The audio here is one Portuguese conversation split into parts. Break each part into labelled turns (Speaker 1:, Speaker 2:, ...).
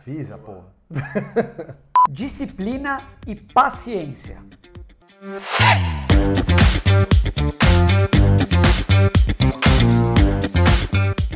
Speaker 1: Avisa.
Speaker 2: Disciplina e paciência.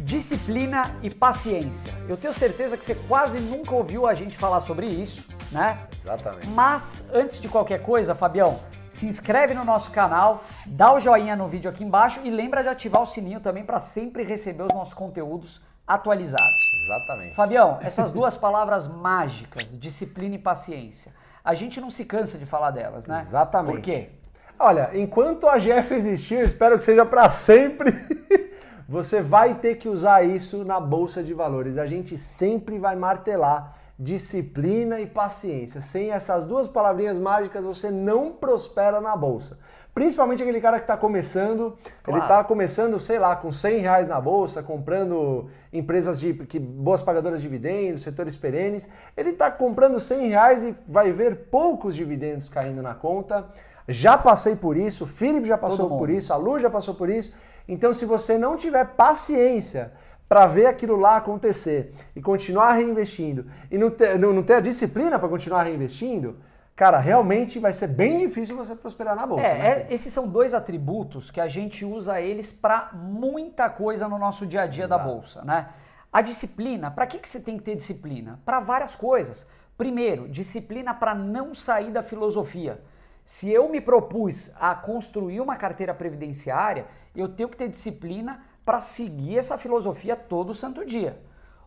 Speaker 2: Disciplina e paciência. Eu tenho certeza que você quase nunca ouviu a gente falar sobre isso, né?
Speaker 1: Exatamente.
Speaker 2: Mas antes de qualquer coisa, Fabião, se inscreve no nosso canal, dá o joinha no vídeo aqui embaixo e lembra de ativar o sininho também para sempre receber os nossos conteúdos atualizados.
Speaker 1: Exatamente.
Speaker 2: Fabião, essas duas palavras mágicas, disciplina e paciência, a gente não se cansa de falar delas, né?
Speaker 1: Exatamente.
Speaker 2: Por quê?
Speaker 1: Olha, enquanto a GF existir, espero que seja para sempre. Você vai ter que usar isso na bolsa de valores. A gente sempre vai martelar disciplina e paciência. Sem essas duas palavrinhas mágicas, você não prospera na bolsa. Principalmente aquele cara que está começando,
Speaker 2: Claro.
Speaker 1: ele está começando, sei lá, com 100 reais na bolsa, comprando empresas de que, boas pagadoras de dividendos, setores perenes. Ele está comprando 100 reais e vai ver poucos dividendos caindo na conta. Já passei por isso, o Felipe já passou por isso, a Lu já passou por isso. Então, se você não tiver paciência para ver aquilo lá acontecer e continuar reinvestindo e não ter, não, não ter a disciplina para continuar reinvestindo, cara, realmente vai ser bem difícil você prosperar na bolsa.
Speaker 2: É,
Speaker 1: né?
Speaker 2: é- esses são dois atributos que a gente usa eles para muita coisa no nosso dia a dia da
Speaker 1: Exato.
Speaker 2: bolsa, né? A disciplina, para que, que você tem que ter disciplina? Para várias coisas. Primeiro, disciplina para não sair da filosofia. Se eu me propus a construir uma carteira previdenciária, eu tenho que ter disciplina para seguir essa filosofia todo santo dia.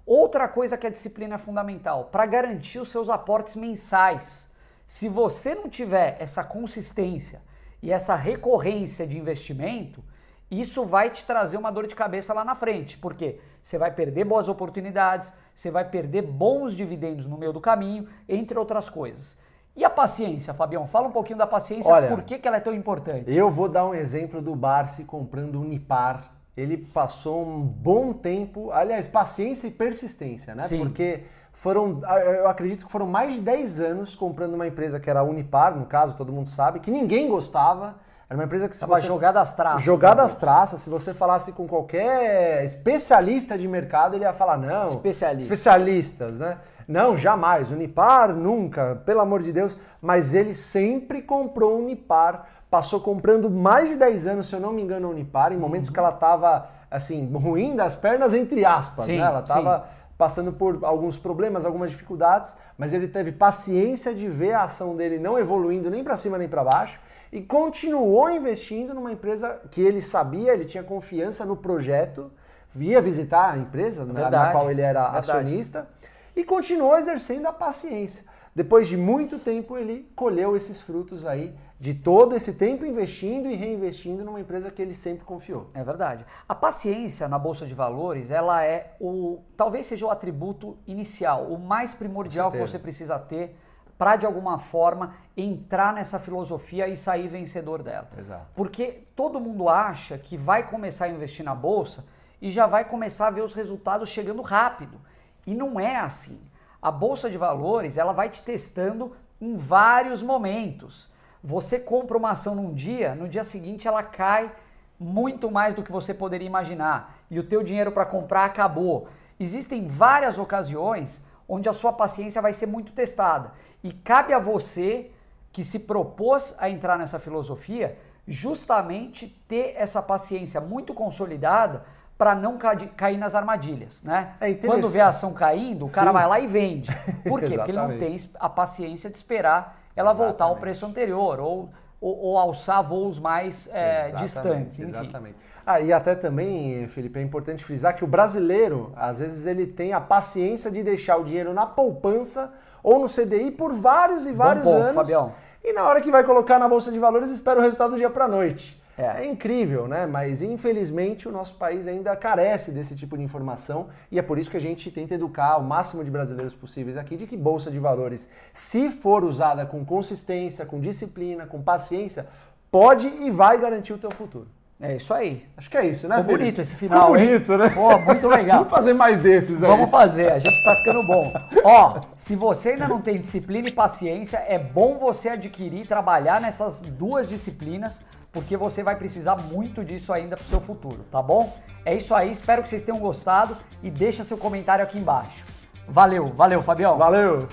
Speaker 2: Outra coisa que a disciplina é fundamental, para garantir os seus aportes mensais. Se você não tiver essa consistência e essa recorrência de investimento, isso vai te trazer uma dor de cabeça lá na frente, porque você vai perder boas oportunidades, você vai perder bons dividendos no meio do caminho, entre outras coisas. E a paciência, Fabião? Fala um pouquinho da paciência,
Speaker 1: Olha,
Speaker 2: por que, que ela é tão importante?
Speaker 1: Eu vou dar um exemplo do Barsi comprando Unipar. Ele passou um bom tempo, aliás, paciência e persistência, né?
Speaker 2: Sim.
Speaker 1: Porque foram, eu acredito que foram mais de 10 anos comprando uma empresa que era a Unipar, no caso, todo mundo sabe, que ninguém gostava. Era uma empresa que se
Speaker 2: Tava
Speaker 1: você...
Speaker 2: jogada às traças.
Speaker 1: Jogada
Speaker 2: né,
Speaker 1: às traças, se você falasse com qualquer especialista de mercado, ele ia falar, não.
Speaker 2: Especialistas.
Speaker 1: Especialistas, né? Não, jamais. Unipar, nunca, pelo amor de Deus. Mas ele sempre comprou Unipar. Passou comprando mais de 10 anos, se eu não me engano, a Unipar, em momentos que ela estava, assim, ruim das pernas, entre aspas,
Speaker 2: Sim,
Speaker 1: né? Ela estava passando por alguns problemas, algumas dificuldades, mas ele teve paciência de ver a ação dele não evoluindo nem para cima nem para baixo e continuou investindo numa empresa que ele sabia, ele tinha confiança no projeto, via visitar a empresa na- na,
Speaker 2: Verdade,
Speaker 1: qual ele era
Speaker 2: verdade.
Speaker 1: acionista e continuou exercendo a paciência. Depois de muito tempo, ele colheu esses frutos aí de todo esse tempo investindo e reinvestindo numa empresa que ele sempre confiou.
Speaker 2: É verdade. A paciência na bolsa de valores, ela é o talvez seja o atributo inicial, o mais primordial que você precisa ter para de alguma forma entrar nessa filosofia e sair vencedor dela.
Speaker 1: Exato.
Speaker 2: Porque todo mundo acha que vai começar a investir na bolsa e já vai começar a ver os resultados chegando rápido. E não é assim. A bolsa de valores, ela vai te testando em vários momentos. Você compra uma ação num dia, no dia seguinte ela cai muito mais do que você poderia imaginar e o teu dinheiro para comprar acabou. Existem várias ocasiões onde a sua paciência vai ser muito testada e cabe a você que se propôs a entrar nessa filosofia justamente ter essa paciência muito consolidada para não ca- cair nas armadilhas, né?
Speaker 1: É.
Speaker 2: Quando vê a ação caindo, o cara
Speaker 1: Sim.
Speaker 2: vai lá e vende. Por quê? Porque ele não
Speaker 1: Exatamente.
Speaker 2: tem a paciência de esperar ela voltar ao
Speaker 1: Exatamente.
Speaker 2: preço anterior ou, ou, ou alçar voos mais é,
Speaker 1: Exatamente,
Speaker 2: distantes, enfim.
Speaker 1: Exatamente. Ah, e até também, Felipe, é importante frisar que o brasileiro, às vezes, ele tem a paciência de deixar o dinheiro na poupança ou no CDI por vários e vários
Speaker 2: ponto,
Speaker 1: anos.
Speaker 2: Fabião.
Speaker 1: E na hora que vai colocar na Bolsa de Valores, espera o resultado do dia para noite.
Speaker 2: É.
Speaker 1: É incrível, né? Mas infelizmente o nosso país ainda carece desse tipo de informação e é por isso que a gente tenta educar o máximo de brasileiros possíveis aqui de que bolsa de valores, se for usada com consistência, com disciplina, com paciência, pode e vai garantir o teu futuro.
Speaker 2: É isso aí.
Speaker 1: Acho que é isso, né?
Speaker 2: Ficou
Speaker 1: Felipe?
Speaker 2: bonito esse final,
Speaker 1: Ficou
Speaker 2: hein?
Speaker 1: bonito, né?
Speaker 2: Pô, muito legal.
Speaker 1: Vamos fazer mais desses aí.
Speaker 2: Vamos fazer, a gente tá ficando bom. Ó, se você ainda não tem disciplina e paciência, é bom você adquirir e trabalhar nessas duas disciplinas, porque você vai precisar muito disso ainda pro seu futuro, tá bom? É isso aí, espero que vocês tenham gostado e deixa seu comentário aqui embaixo. Valeu, valeu, Fabião.
Speaker 1: Valeu!